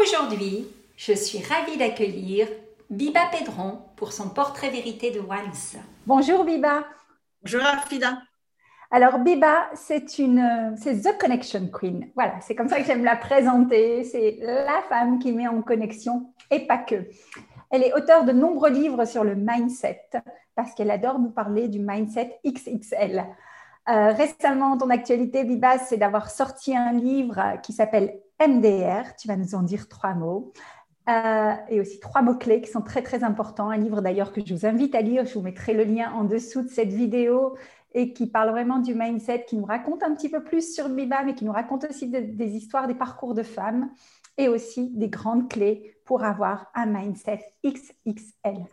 Aujourd'hui, je suis ravie d'accueillir Biba Pedron pour son portrait vérité de Once. Bonjour Biba. Bonjour Afida. Alors Biba, c'est une, c'est The Connection Queen. Voilà, c'est comme ça que j'aime la présenter. C'est la femme qui met en connexion et pas que. Elle est auteure de nombreux livres sur le mindset parce qu'elle adore nous parler du mindset XXL. Euh, récemment, ton actualité, Biba, c'est d'avoir sorti un livre qui s'appelle MDR. Tu vas nous en dire trois mots. Euh, et aussi trois mots-clés qui sont très, très importants. Un livre d'ailleurs que je vous invite à lire. Je vous mettrai le lien en dessous de cette vidéo et qui parle vraiment du mindset, qui nous raconte un petit peu plus sur Biba, mais qui nous raconte aussi des histoires, des parcours de femmes et aussi des grandes clés pour avoir un mindset XXL.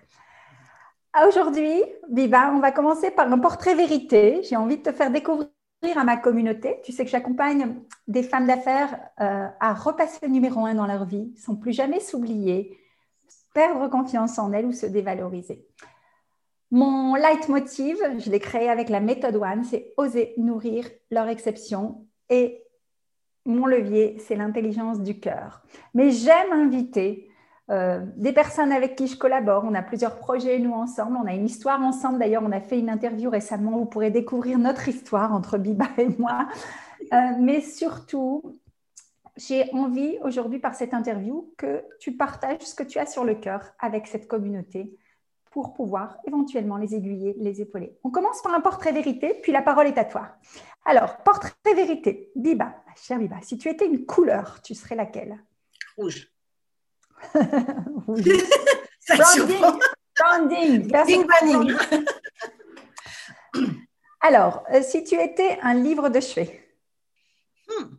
Aujourd'hui, Biba, on va commencer par un portrait vérité. J'ai envie de te faire découvrir à ma communauté. Tu sais que j'accompagne des femmes d'affaires euh, à repasser le numéro un dans leur vie, sans plus jamais s'oublier, perdre confiance en elles ou se dévaloriser. Mon leitmotiv, je l'ai créé avec la méthode One, c'est oser nourrir leur exception et mon levier, c'est l'intelligence du cœur. Mais j'aime inviter euh, des personnes avec qui je collabore. On a plusieurs projets, nous, ensemble. On a une histoire ensemble. D'ailleurs, on a fait une interview récemment. Vous pourrez découvrir notre histoire entre Biba et moi. Euh, mais surtout, j'ai envie aujourd'hui, par cette interview, que tu partages ce que tu as sur le cœur avec cette communauté pour pouvoir éventuellement les aiguiller, les épauler. On commence par un portrait vérité, puis la parole est à toi. Alors, portrait vérité. Biba, chère Biba, si tu étais une couleur, tu serais laquelle? Rouge. Branding, Alors, euh, si tu étais un livre de chevet, hmm.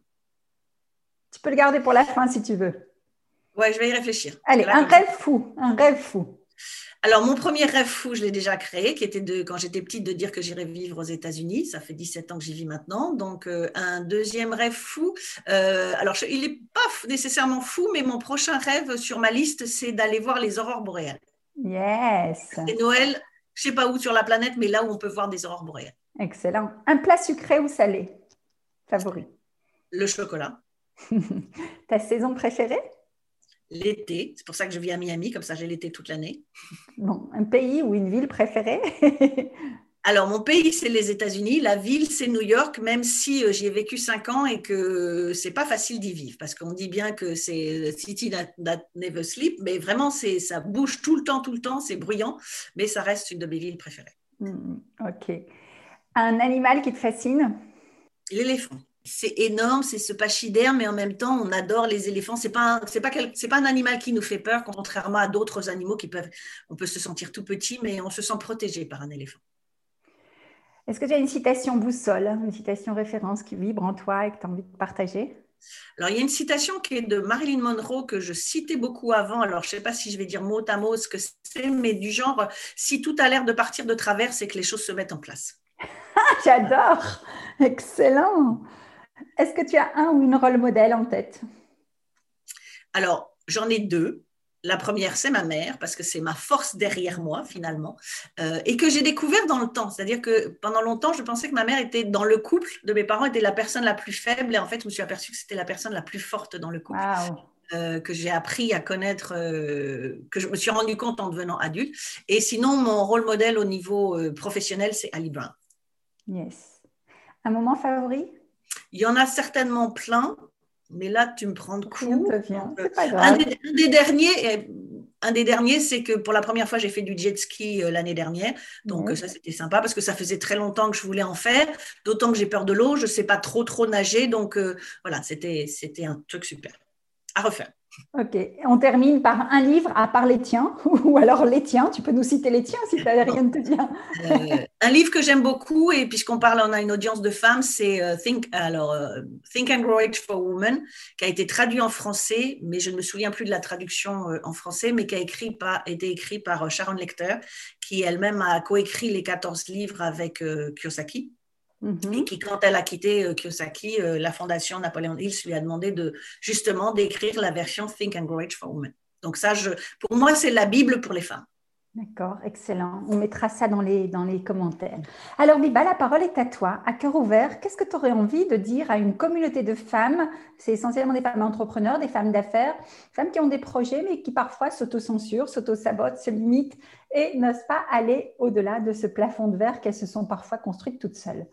tu peux le garder pour la fin si tu veux. Ouais, je vais y réfléchir. Allez, un rêve fou, un rêve fou. Alors, mon premier rêve fou, je l'ai déjà créé, qui était de, quand j'étais petite, de dire que j'irais vivre aux États-Unis. Ça fait 17 ans que j'y vis maintenant. Donc, euh, un deuxième rêve fou. Euh, alors, il n'est pas nécessairement fou, mais mon prochain rêve sur ma liste, c'est d'aller voir les aurores boréales. Yes. C'est Noël, je ne sais pas où sur la planète, mais là où on peut voir des aurores boréales. Excellent. Un plat sucré ou salé? Favori Le chocolat. Ta saison préférée? L'été. C'est pour ça que je vis à Miami, comme ça j'ai l'été toute l'année. Bon, un pays ou une ville préférée? Alors, mon pays, c'est les États-Unis. La ville, c'est New York, même si euh, j'y ai vécu cinq ans et que c'est pas facile d'y vivre. Parce qu'on dit bien que c'est city that, never sleep, mais vraiment, c'est, ça bouge tout le temps, tout le temps, c'est bruyant, mais ça reste une de mes villes préférées. Hmm, ok. Un animal qui te fascine? L'éléphant c'est énorme, c'est ce pachyderme, mais en même temps, on adore les éléphants. C'est pas c'est pas c'est pas un animal qui nous fait peur, contrairement à d'autres animaux qui peuvent, on peut se sentir tout petit, mais on se sent protégé par un éléphant. Est-ce que tu as une citation boussole, une citation référence qui vibre en toi et que tu as envie de partager? Alors, il y a une citation qui est de Marilyn Monroe que je citais beaucoup avant. Alors, je ne sais pas si je vais dire mot à mot ce que c'est, mais du genre, si tout a l'air de partir de travers, c'est que les choses se mettent en place. J'adore. Excellent. Est-ce que tu as un ou une rôle modèle en tête? Alors, j'en ai deux. La première, c'est ma mère, parce que c'est ma force derrière moi, finalement, euh, et que j'ai découvert dans le temps. C'est-à-dire que pendant longtemps, je pensais que ma mère était dans le couple de mes parents, était la personne la plus faible, et en fait, je me suis aperçue que c'était la personne la plus forte dans le couple. Euh, que j'ai appris à connaître, euh, que je me suis rendu compte en devenant adulte. Et sinon, mon rôle modèle au niveau professionnel, c'est Ali Brown. Yes. Un moment favori? Il y en a certainement plein, mais là, tu me prends de coup. Un, des, derniers, un des derniers, c'est que pour la première fois, j'ai fait du jet ski euh, l'année dernière. Donc, ça, c'était sympa parce que ça faisait très longtemps que je voulais en faire. D'autant que j'ai peur de l'eau, je ne sais pas trop, trop nager. Donc, voilà, c'était un truc super à refaire. Ok, on termine par un livre à part les tiens, ou alors les tiens, tu peux nous citer les tiens si tu n'avais rien de te dire. Euh, un livre que j'aime beaucoup, et puisqu'on parle, on a une audience de femmes, c'est euh, Think, alors, euh, Think and Grow Rich for Women, qui a été traduit en français, mais je ne me souviens plus de la traduction en français, mais qui a écrit par, été écrit par Sharon Lecter, qui elle-même a coécrit les 14 livres avec Kiyosaki. Mhm. Et qui, quand elle a quitté euh, Kiyosaki, euh, la fondation Napoléon Hills lui a demandé de justement d'écrire la version Think and Grow Rich for Women. Donc ça, je, pour moi, c'est la Bible pour les femmes. D'accord, excellent. On mettra ça dans les, dans les commentaires. Alors, Biba, la parole est à toi. À cœur ouvert, qu'est-ce que tu aurais envie de dire à une communauté de femmes? C'est essentiellement des femmes entrepreneurs, des femmes d'affaires, femmes qui ont des projets, mais qui parfois s'autocensurent, s'auto-sabotent, se limitent et n'osent pas aller au-delà de ce plafond de verre qu'elles se sont parfois construites toutes seules.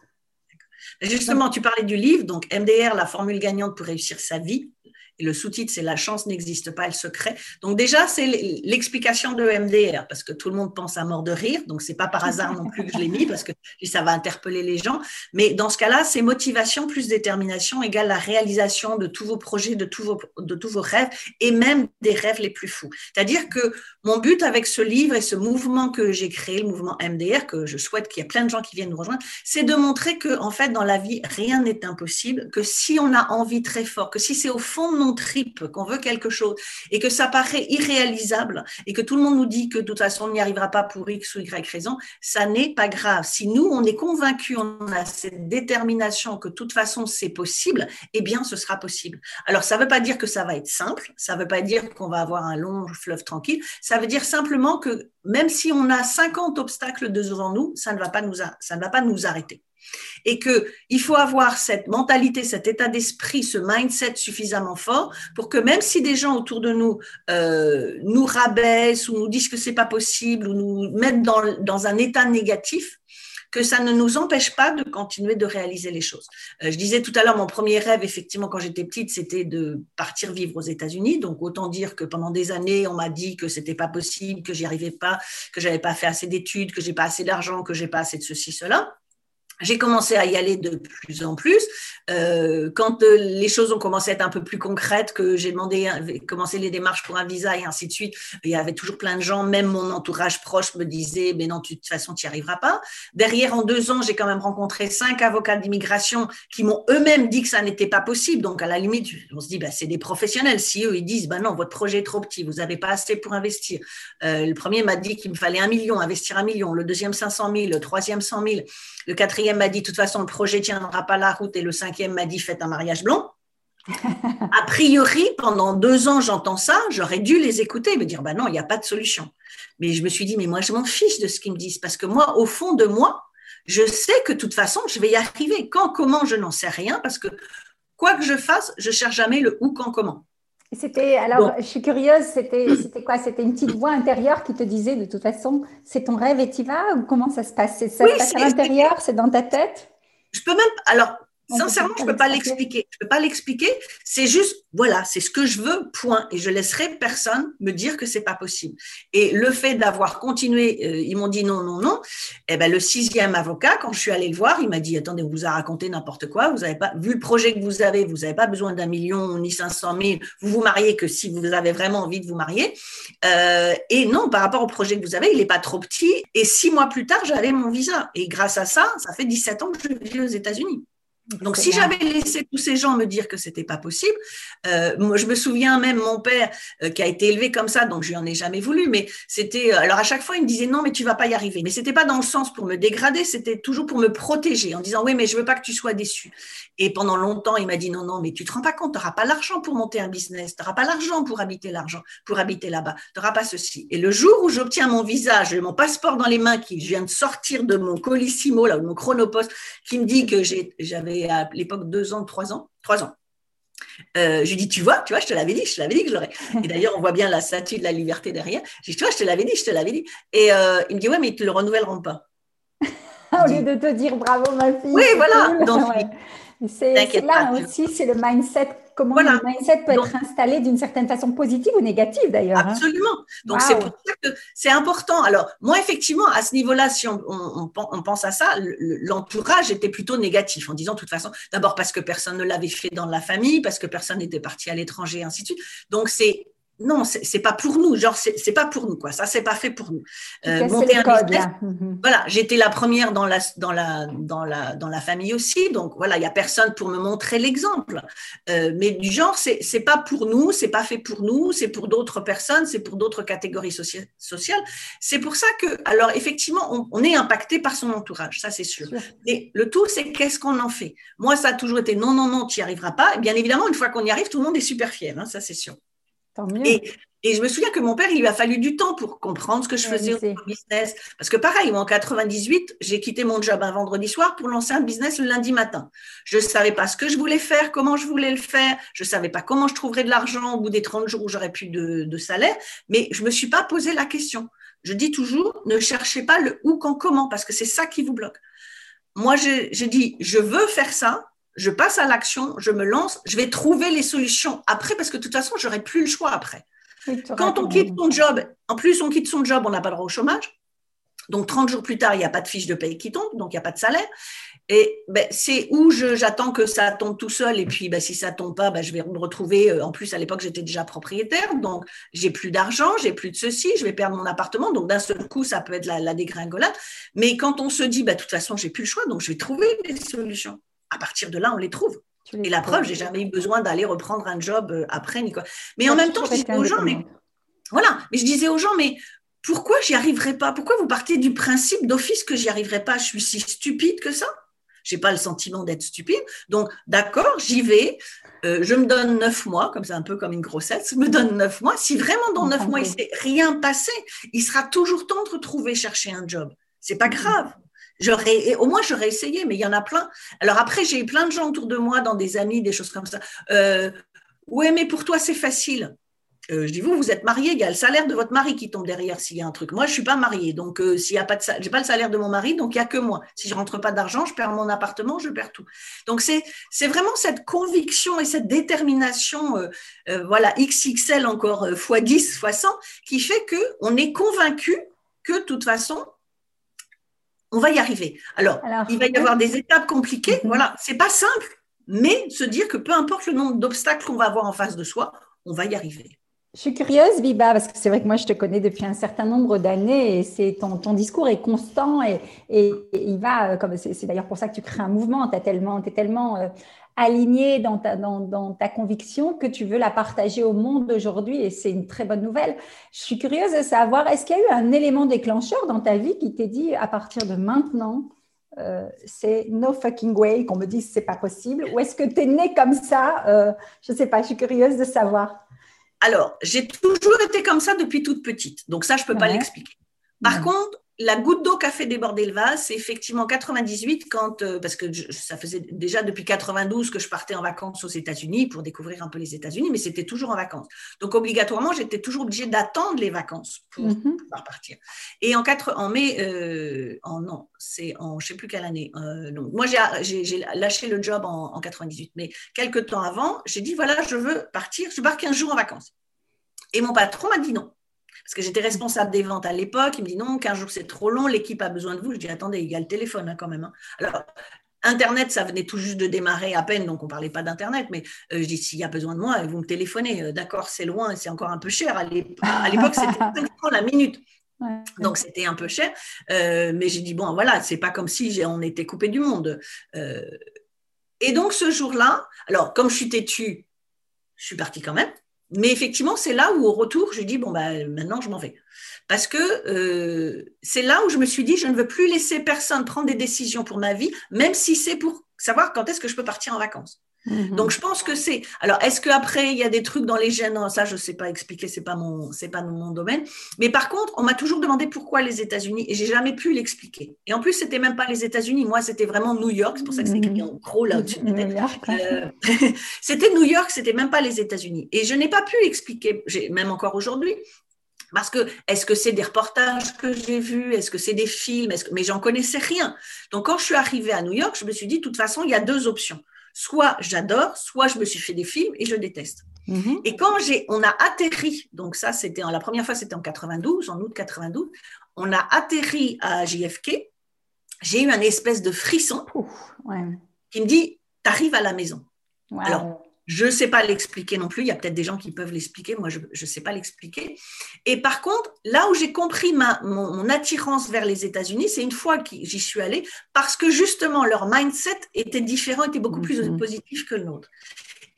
Justement, tu parlais du livre, donc MDR, la formule gagnante pour réussir sa vie. Et le sous-titre, c'est La chance n'existe pas, elle se crée. Donc déjà, c'est l'explication de MDR, parce que tout le monde pense à mort de rire. Donc c'est pas par hasard non plus que je l'ai mis, parce que ça va interpeller les gens. Mais dans ce cas-là, c'est motivation plus détermination égale la réalisation de tous vos projets, de tous vos, de tous vos rêves, et même des rêves les plus fous. C'est-à-dire que mon but avec ce livre et ce mouvement que j'ai créé, le mouvement MDR, que je souhaite qu'il y ait plein de gens qui viennent nous rejoindre, c'est de montrer que, en fait, dans la vie, rien n'est impossible, que si on a envie très fort, que si c'est au fond de qu'on veut quelque chose et que ça paraît irréalisable et que tout le monde nous dit que de toute façon on n'y arrivera pas pour X ou Y raison, ça n'est pas grave. Si nous, on est convaincus, on a cette détermination que de toute façon c'est possible, eh bien ce sera possible. Alors ça ne veut pas dire que ça va être simple, ça ne veut pas dire qu'on va avoir un long fleuve tranquille, ça veut dire simplement que même si on a 50 obstacles devant nous, ça ne va pas nous, ça ne va pas nous arrêter et qu'il faut avoir cette mentalité, cet état d'esprit, ce mindset suffisamment fort pour que même si des gens autour de nous euh, nous rabaissent ou nous disent que c'est pas possible ou nous mettent dans, dans un état négatif, que ça ne nous empêche pas de continuer de réaliser les choses. Euh, je disais tout à l'heure, mon premier rêve, effectivement, quand j'étais petite, c'était de partir vivre aux États-Unis. Donc, autant dire que pendant des années, on m'a dit que c'était pas possible, que j'y arrivais pas, que j'avais pas fait assez d'études, que j'ai pas assez d'argent, que j'ai pas assez de ceci, cela. J'ai commencé à y aller de plus en plus. Euh, quand euh, les choses ont commencé à être un peu plus concrètes, que j'ai demandé, commencé les démarches pour un visa et ainsi de suite, il y avait toujours plein de gens, même mon entourage proche me disait, mais non, de toute façon, tu n'y arriveras pas. Derrière, en deux ans, j'ai quand même rencontré cinq avocats d'immigration qui m'ont eux-mêmes dit que ça n'était pas possible. Donc, à la limite, on se dit, bah, c'est des professionnels. Si eux, ils disent, bah non, votre projet est trop petit, vous n'avez pas assez pour investir. Euh, le premier m'a dit qu'il me fallait un million, investir un million. Le deuxième, 500 000. Le troisième, 100 000. Le quatrième m'a dit, de toute façon, le projet ne tiendra pas la route. Et le cinquième m'a dit, faites un mariage blanc. a priori, pendant deux ans, j'entends ça, j'aurais dû les écouter, me dire, bah non, il n'y a pas de solution. Mais je me suis dit, mais moi, je m'en fiche de ce qu'ils me disent, parce que moi, au fond de moi, je sais que de toute façon, je vais y arriver. Quand, comment, je n'en sais rien, parce que quoi que je fasse, je cherche jamais le où, quand, comment. C'était, alors, je suis curieuse, c'était, c'était quoi? C'était une petite voix intérieure qui te disait, de toute façon, c'est ton rêve et tu vas? Ou comment ça se passe? Ça se passe à l'intérieur? C'est dans ta tête? Je peux même, alors, Sincèrement, je ne peux pas l'expliquer. Je peux pas l'expliquer. C'est juste, voilà, c'est ce que je veux, point. Et je laisserai personne me dire que c'est pas possible. Et le fait d'avoir continué, euh, ils m'ont dit non, non, non. Eh ben, le sixième avocat, quand je suis allée le voir, il m'a dit, attendez, on vous a raconté n'importe quoi. Vous avez pas, vu le projet que vous avez, vous n'avez pas besoin d'un million ni 500 000. Vous vous mariez que si vous avez vraiment envie de vous marier. Euh, et non, par rapport au projet que vous avez, il n'est pas trop petit. Et six mois plus tard, j'avais mon visa. Et grâce à ça, ça fait 17 ans que je vis aux États-Unis. Donc, si j'avais laissé tous ces gens me dire que c'était pas possible, euh, moi, je me souviens même mon père euh, qui a été élevé comme ça, donc je lui en ai jamais voulu, mais c'était, euh, alors à chaque fois, il me disait non, mais tu vas pas y arriver. Mais c'était pas dans le sens pour me dégrader, c'était toujours pour me protéger en disant oui, mais je veux pas que tu sois déçu. Et pendant longtemps, il m'a dit non, non, mais tu te rends pas compte, tu n'auras pas l'argent pour monter un business, tu n'auras pas l'argent pour habiter l'argent, pour habiter là-bas, tu n'auras pas ceci. Et le jour où j'obtiens mon visa, j'ai mon passeport dans les mains qui je viens de sortir de mon colissimo, là, de mon chronopost, qui me dit que j'avais à l'époque deux ans, trois ans, trois ans. Euh, je lui dis, tu vois, tu vois, je te l'avais dit, je te l'avais dit que je l'aurais. Et d'ailleurs, on voit bien la statue de la liberté derrière. Je dis, tu vois, je te l'avais dit, je te l'avais dit. Et euh, il me dit, ouais, mais ils ne te le renouvelleront pas. Au lieu de te dire bravo, ma fille. Oui, voilà. Donc, c'est là aussi, c'est le mindset comment le mindset peut être installé d'une certaine façon positive ou négative d'ailleurs. Hein. Absolument. Donc c'est pour ça que c'est important. Alors moi effectivement à ce niveau-là, si on, on, pense à ça, l'entourage était plutôt négatif en disant de toute façon, d'abord parce que personne ne l'avait fait dans la famille, parce que personne n'était parti à l'étranger, ainsi de suite. Donc c'est non, c'est pas pour nous. Genre, c'est pas pour nous, quoi. Ça, c'est pas fait pour nous. Euh, monter un business. Mhm. Voilà, j'étais la première dans la, dans, la, dans, la, dans la famille aussi. Donc, voilà, il n'y a personne pour me montrer l'exemple. Euh, mais du genre, c'est pas pour nous, c'est pas fait pour nous, c'est pour d'autres personnes, c'est pour d'autres catégories sociales. C'est pour ça que, alors, effectivement, on, est impacté par son entourage, ça, c'est sûr. Mais le tout, c'est qu'est-ce qu'on en fait? Moi, ça a toujours été non, non, non, tu n'y arriveras pas. Et bien évidemment, une fois qu'on y arrive, tout le monde est super fier, hein, ça, c'est sûr. Et, je me souviens que mon père, il lui a fallu du temps pour comprendre ce que je faisais au business. Parce que pareil, moi, en 98, j'ai quitté mon job un vendredi soir pour lancer un business le lundi matin. Je ne savais pas ce que je voulais faire, comment je voulais le faire. Je ne savais pas comment je trouverais de l'argent au bout des 30 jours où j'aurais plus de, salaire. Mais je ne me suis pas posé la question. Je dis toujours, ne cherchez pas le où, quand, comment, parce que c'est ça qui vous bloque. Moi, j'ai dit, je veux faire ça, je passe à l'action, je me lance, je vais trouver les solutions après parce que de toute façon, j'aurai plus le choix après. Quand on quitte son job, en plus on quitte son job, on n'a pas le droit au chômage. Donc 30 jours plus tard, il n'y a pas de fiche de paye qui tombe, donc il n'y a pas de salaire. Et ben, c'est où j'attends que ça tombe tout seul. Et puis, ben, si ça tombe pas, ben, je vais me retrouver. Euh, en plus, à l'époque, j'étais déjà propriétaire, donc j'ai plus d'argent, j'ai plus de ceci, je vais perdre mon appartement. Donc d'un seul coup, ça peut être la, la dégringolade. Mais quand on se dit, de toute façon, j'ai plus le choix, donc je vais trouver des solutions à partir de là, on les trouve. et la preuve, j'ai jamais eu besoin d'aller reprendre un job euh, après, ni quoi. Mais en même temps, je disais aux gens, mais voilà, mais je disais aux gens, mais pourquoi j'y arriverai pas? Pourquoi vous partez du principe d'office que j'y arriverai pas? Je suis si stupide que ça J'ai pas le sentiment d'être stupide. Donc, d'accord, j'y vais. Euh, je me donne neuf mois, comme c'est un peu comme une grossesse, je me donne neuf mois. Si vraiment dans neuf mois il s'est rien passé, il sera toujours temps de retrouver chercher un job. C'est pas grave. Au moins, j'aurais essayé, mais il y en a plein. Alors après, j'ai eu plein de gens autour de moi, dans des amis, des choses comme ça. Euh, ouais, mais pour toi, c'est facile. Euh, je dis, vous, vous êtes marié, il y a le salaire de votre mari qui tombe derrière s'il y a un truc. Moi, je suis pas mariée, donc euh, s'il y a pas j'ai pas le salaire de mon mari, donc il y a que moi. Si je rentre pas d'argent, je perds mon appartement, je perds tout. Donc c'est c'est vraiment cette conviction et cette détermination, euh, voilà XXL encore fois 10, fois 100, qui fait que on est convaincu que de toute façon on va y arriver. Alors, il va y avoir des étapes compliquées. Mhm. Voilà, c'est pas simple, mais se dire que peu importe le nombre d'obstacles qu'on va avoir en face de soi, on va y arriver. Je suis curieuse, Biba, parce que c'est vrai que moi, je te connais depuis un certain nombre d'années et c'est ton, ton, discours est constant et, il va, euh, comme c'est d'ailleurs pour ça que tu crées un mouvement, tu es tellement, es tellement euh, aligné dans ta, dans, ta conviction que tu veux la partager au monde aujourd'hui et c'est une très bonne nouvelle. Je suis curieuse de savoir, est-ce qu'il y a eu un élément déclencheur dans ta vie qui t'est dit à partir de maintenant, euh, c'est no fucking way qu'on me dise c'est pas possible? Ou est-ce que tu es né comme ça euh, Je ne sais pas, je suis curieuse de savoir. Alors, j'ai toujours été comme ça depuis toute petite, donc ça, je ne peux pas l'expliquer. Par contre, la goutte d'eau qui a fait déborder le vase, c'est effectivement 98, quand, euh, parce que ça faisait déjà depuis 92 que je partais en vacances aux États-Unis pour découvrir un peu les États-Unis, mais c'était toujours en vacances. Donc, obligatoirement, j'étais toujours obligée d'attendre les vacances pour mhm. pouvoir partir. Et en, 4, en mai, euh, en, non, c'est en je ne sais plus quelle année. Euh, donc, moi, j'ai lâché le job en, en 98, mais quelques temps avant, j'ai dit voilà, je veux partir, je pars 15 jours en vacances. Et mon patron m'a dit non. Parce que j'étais responsable des ventes à l'époque. Il me dit non, 15 jours c'est trop long, l'équipe a besoin de vous. Je dis attendez, il y a le téléphone hein, quand même. Hein. Alors, Internet, ça venait tout juste de démarrer à peine, donc on ne parlait pas d'Internet, mais euh, je dis, s'il y a besoin de moi, vous me téléphonez. Euh, d'accord, c'est loin, c'est encore un peu cher. À l'époque, c'était 5 francs la minute. Donc c'était un peu cher, euh, mais j'ai dit bon voilà, c'est pas comme si on était coupé du monde. et donc ce jour-là, alors comme je suis têtue, je suis partie quand même. Mais effectivement, c'est là où au retour, je dis, bon, bah, maintenant, je m'en vais. Parce que euh, c'est là où je me suis dit, je ne veux plus laisser personne prendre des décisions pour ma vie, même si c'est pour savoir quand est-ce que je peux partir en vacances. Mhm. Donc je pense que c'est. Alors est-ce qu'après il y a des trucs dans les gènes? Ça je ne sais pas expliquer, c'est pas mon c'est pas mon domaine. Mais par contre on m'a toujours demandé pourquoi les États-Unis et j'ai jamais pu l'expliquer. Et en plus c'était même pas les États-Unis, moi c'était vraiment New York, c'est pour ça que c'est écrit en gros là au-dessus euh, c'était New York, c'était même pas les États-Unis. Et je n'ai pas pu l'expliquer, même encore aujourd'hui. Parce que est-ce que c'est des reportages que j'ai vus? Est-ce que c'est des films? Est -ce que... Mais j'en connaissais rien. Donc quand je suis arrivée à New York, je me suis dit, de toute façon, il y a deux options Soit j'adore, soit je me suis fait des films et je déteste. Mhm. Et quand j'ai, on a atterri, donc ça c'était la première fois c'était en 92, en août 92, on a atterri à JFK, j'ai eu un espèce de frisson qui me dit, t'arrives à la maison. Alors, je ne sais pas l'expliquer non plus. Il y a peut-être des gens qui peuvent l'expliquer. Moi, je ne sais pas l'expliquer. Et par contre, là où j'ai compris ma, mon, attirance vers les États-Unis, c'est une fois que j'y suis allée, parce que justement, leur mindset était différent, était beaucoup plus mhm. positif que le nôtre.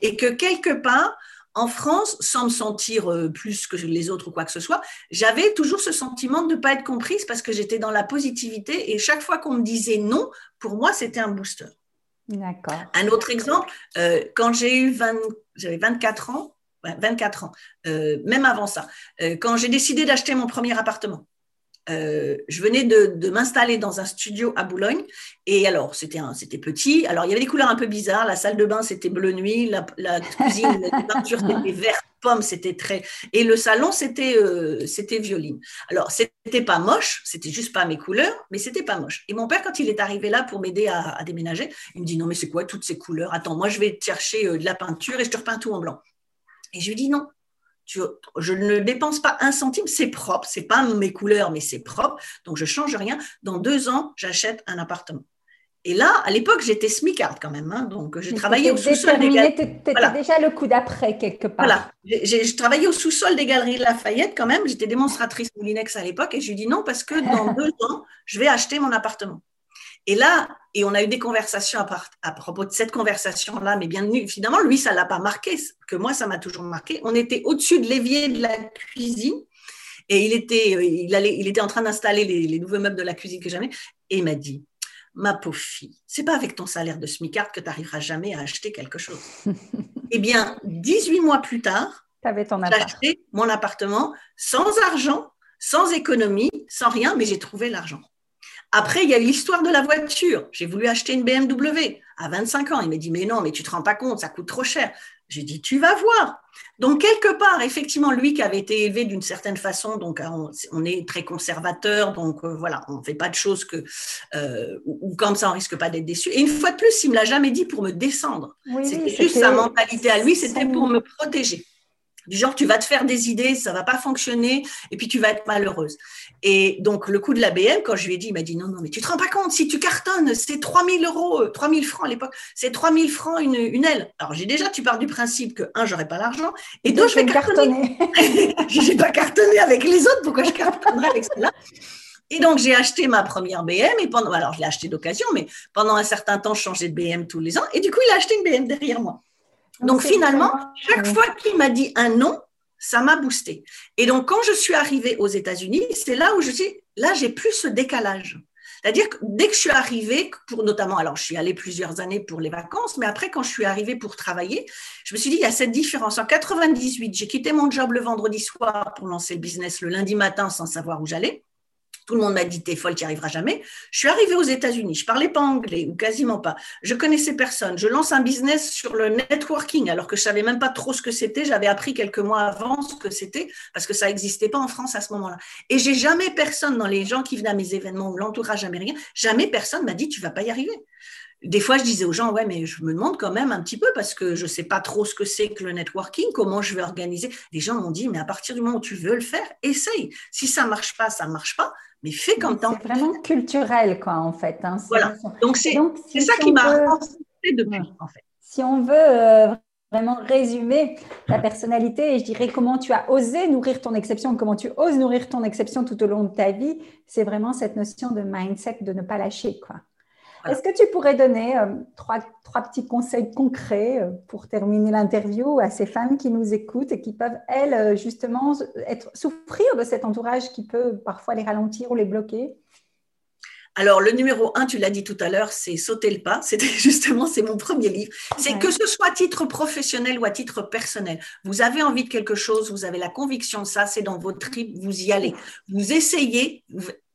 Et que quelque part, en France, sans me sentir euh, plus que les autres ou quoi que ce soit, j'avais toujours ce sentiment de ne pas être comprise parce que j'étais dans la positivité et chaque fois qu'on me disait non, pour moi, c'était un booster. D'accord. Un autre exemple, euh, quand j'ai eu 20, j'avais 24 ans, 24 ans, euh, même avant ça, quand j'ai décidé d'acheter mon premier appartement, euh, je venais de, m'installer dans un studio à Boulogne. Et alors, c'était, c'était petit. Alors, il y avait des couleurs un peu bizarres. La salle de bain, c'était bleu nuit. La, cuisine, la peinture, c'était vert pomme. C'était très. Et le salon, c'était, euh, c'était violine. Alors, c'était pas moche. C'était juste pas mes couleurs, mais c'était pas moche. Et mon père, quand il est arrivé là pour m'aider à, déménager, il me dit Non, mais c'est quoi toutes ces couleurs? Attends, moi, je vais te chercher euh, de la peinture et je te repeins tout en blanc. Et je lui dis non, je ne dépense pas un centime, c'est propre, c'est pas mes couleurs, mais c'est propre, donc je change rien. Dans deux ans, j'achète un appartement. Et là, à l'époque, j'étais smicard quand même, hein, donc je travaillais au sous-sol des galeries. Tu étais déjà le coup d'après quelque part. Voilà, je travaillais au sous-sol des galeries Lafayette quand même. J'étais démonstratrice Moulinex à l'époque et je lui dis non parce que dans deux ans, je vais acheter mon appartement. Et là, et on a eu des conversations à, propos de cette conversation-là, mais bien évidemment, lui, ça ne l'a pas marqué, que moi, ça m'a toujours marqué. On était au-dessus de l'évier de la cuisine et il était, euh, il allait, il était en train d'installer les, nouveaux meubles de la cuisine que j'avais et il m'a dit Ma pauvre fille, c'est pas avec ton salaire de smicard que tu n'arriveras jamais à acheter quelque chose. eh bien, 18 mois plus tard, j'ai acheté mon appartement sans argent, sans économie, sans rien, mais j'ai trouvé l'argent. Après, il y a eu l'histoire de la voiture. J'ai voulu acheter une BMW à 25 ans. Il m'a dit, mais non, mais tu te rends pas compte, ça coûte trop cher. J'ai dit, tu vas voir. Donc, quelque part, effectivement, lui qui avait été élevé d'une certaine façon, donc on, est très conservateur, donc euh, voilà, on ne fait pas de choses que, euh, ou comme ça, on risque pas d'être déçu. Et une fois de plus, il me l'a jamais dit pour me descendre. c'était juste sa mentalité à lui, c'était pour me protéger du genre tu vas te faire des idées, ça va pas fonctionner, et puis tu vas être malheureuse. Et donc le coup de la BM, quand je lui ai dit, il m'a dit non, non, mais tu te rends pas compte, si tu cartonnes, c'est 3000 euros, 3000 euh, francs à l'époque, c'est 3000 francs une, une aile. Alors j'ai déjà, tu pars du principe que, un, j'aurais pas l'argent, et deux, je vais cartonner. Je n'ai pas cartonné avec les autres, pourquoi je cartonnerais avec celle-là? Et donc, j'ai acheté ma première BM, et pendant, alors je l'ai acheté d'occasion, mais pendant un certain temps, je changeais de BM tous les ans, et du coup, il a acheté une BM derrière moi. Donc finalement, chaque fois qu'il m'a dit un non, ça m'a boosté. Et donc quand je suis arrivée aux États-Unis, c'est là où je suis, là j'ai plus ce décalage. C'est-à-dire que dès que je suis arrivée, pour notamment, alors je suis allée plusieurs années pour les vacances, mais après quand je suis arrivée pour travailler, je me suis dit il y a cette différence. En 98, j'ai quitté mon job le vendredi soir pour lancer le business le lundi matin sans savoir où j'allais. Tout le monde m'a dit, t'es folle, tu n'y arriveras jamais. Je suis arrivée aux États-Unis, je parlais pas anglais ou quasiment pas. Je connaissais personne. Je lance un business sur le networking alors que je savais même pas trop ce que c'était. J'avais appris quelques mois avant ce que c'était parce que ça n'existait pas en France à ce moment-là. Et j'ai jamais personne dans les gens qui venaient à mes événements ou l'entourage américain, jamais personne m'a dit, tu vas pas y arriver des fois, je disais aux gens, ouais, mais je me demande quand même un petit peu parce que je ne sais pas trop ce que c'est que le networking, comment je vais organiser. Les gens m'ont dit, mais à partir du moment où tu veux le faire, essaye. Si ça ne marche pas, ça ne marche pas mais fais comme temps. C'est vraiment culturel, quoi, en fait. Hein. Voilà. Donc, c'est ça qui m'a depuis, en fait. Si on veut euh, vraiment résumer ta personnalité, et je dirais comment tu as osé nourrir ton exception, comment tu oses nourrir ton exception tout au long de ta vie, c'est vraiment cette notion de mindset, de ne pas lâcher, quoi. Est-ce que tu pourrais donner euh, trois, trois, petits conseils concrets euh, pour terminer l'interview à ces femmes qui nous écoutent et qui peuvent, elles, euh, justement, être, souffrir de cet entourage qui peut parfois les ralentir ou les bloquer? Alors, le numéro un, tu l'as dit tout à l'heure, c'est sauter le pas. C'était justement, c'est mon premier livre. C'est que ce soit à titre professionnel ou à titre personnel. Vous avez envie de quelque chose, vous avez la conviction de ça, c'est dans votre trip, vous y allez. Vous essayez,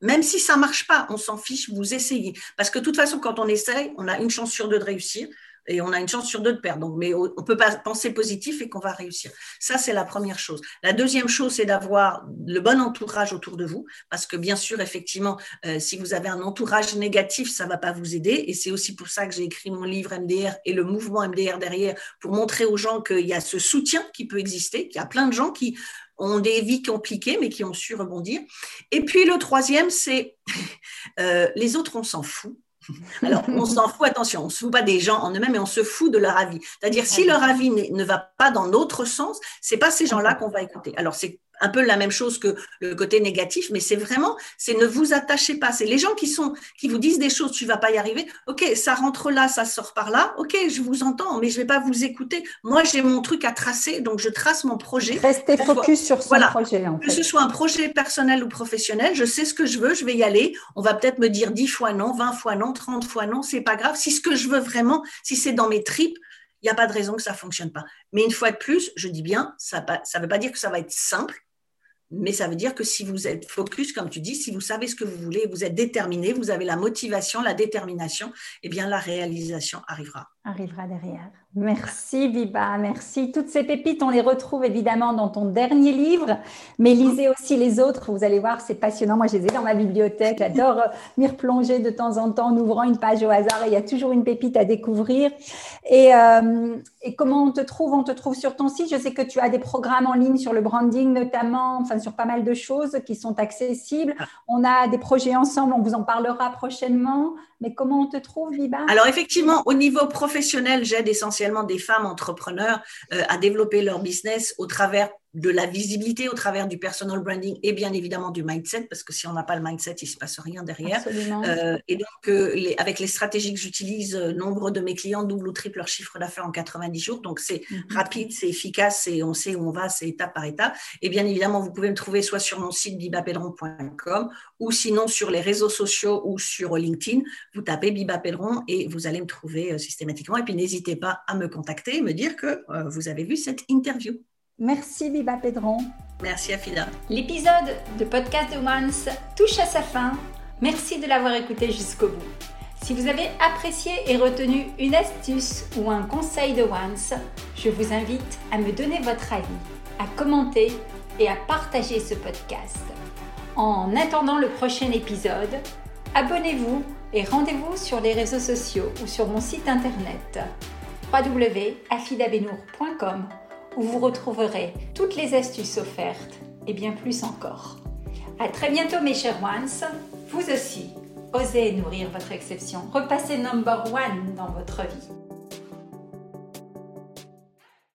même si ça marche pas, on s'en fiche, vous essayez. Parce que de toute façon, quand on essaye, on a une chance sur deux de réussir. Et on a une chance sur deux de perdre. Donc, mais on peut pas penser positif et qu'on va réussir. Ça, c'est la première chose. La deuxième chose, c'est d'avoir le bon entourage autour de vous, parce que bien sûr, effectivement, euh, si vous avez un entourage négatif, ça va pas vous aider. Et c'est aussi pour ça que j'ai écrit mon livre MDR et le mouvement MDR derrière, pour montrer aux gens qu'il y a ce soutien qui peut exister, qu'il y a plein de gens qui ont des vies compliquées, mais qui ont su rebondir. Et puis le troisième, c'est euh, les autres, on s'en fout. Alors, on s'en fout, attention, on ne se fout pas des gens en eux-mêmes, mais on se fout de leur avis. C'est-à-dire, si leur avis ne va pas dans notre sens, c'est pas ces gens-là qu'on va écouter. Alors, c'est un peu la même chose que le côté négatif, mais c'est vraiment, c'est ne vous attachez pas. C'est les gens qui sont, qui vous disent des choses, tu vas pas y arriver. Ok, ça rentre là, ça sort par là. Ok, je vous entends, mais je vais pas vous écouter. Moi, j'ai mon truc à tracer, donc je trace mon projet. Restez focus sur son projet. En fait. Que ce soit un projet personnel ou professionnel, je sais ce que je veux, je vais y aller. On va peut-être me dire 10 fois non, 20 fois non, 30 fois non, c'est pas grave. Si ce que je veux vraiment, si c'est dans mes tripes, il n'y a pas de raison que ça fonctionne pas. Mais une fois de plus, je dis bien, ça ne veut pas dire que ça va être simple, mais ça veut dire que si vous êtes focus, comme tu dis, si vous savez ce que vous voulez, vous êtes déterminé, vous avez la motivation, la détermination, eh bien la réalisation arrivera. Arrivera derrière. Merci Biba, merci. Toutes ces pépites, on les retrouve évidemment dans ton dernier livre, mais lisez aussi les autres. Vous allez voir, c'est passionnant. Moi, je les ai dans ma bibliothèque. J'adore euh, m'y replonger de temps en temps en ouvrant une page au hasard. il y a toujours une pépite à découvrir. Et, euh, et comment on te trouve? On te trouve sur ton site. Je sais que tu as des programmes en ligne sur le branding notamment, enfin sur pas mal de choses qui sont accessibles. On a des projets ensemble, on vous en parlera prochainement. Mais comment on te trouve, Biba? Alors effectivement, au niveau professionnel, j'aide essentiellement des femmes entrepreneurs euh, à développer leur business au travers de la visibilité au travers du personal branding et bien évidemment du mindset, parce que si on n'a pas le mindset, il ne se passe rien derrière. Euh, et donc, euh, les, avec les stratégies que j'utilise, euh, nombre de mes clients double ou triple leur chiffre d'affaires en 90 jours. Donc, c'est mhm. rapide, c'est efficace, et on sait où on va, c'est étape par étape. Et bien évidemment, vous pouvez me trouver soit sur mon site bibapedron.com ou sinon sur les réseaux sociaux ou sur LinkedIn. Vous tapez Biba et vous allez me trouver systématiquement. Et puis, n'hésitez pas à me contacter et me dire que vous avez vu cette interview. Merci Biba Pedron. Merci Afida. L'épisode de Podcast de Once touche à sa fin. Merci de l'avoir écouté jusqu'au bout. Si vous avez apprécié et retenu une astuce ou un conseil de Once, je vous invite à me donner votre avis, à commenter et à partager ce podcast. En attendant le prochain épisode, abonnez-vous et rendez-vous sur les réseaux sociaux ou sur mon site internet www.afidabenour.com où vous retrouverez toutes les astuces offertes et bien plus encore. À très bientôt mes chers ones, vous aussi, osez nourrir votre exception, repassez number one dans votre vie.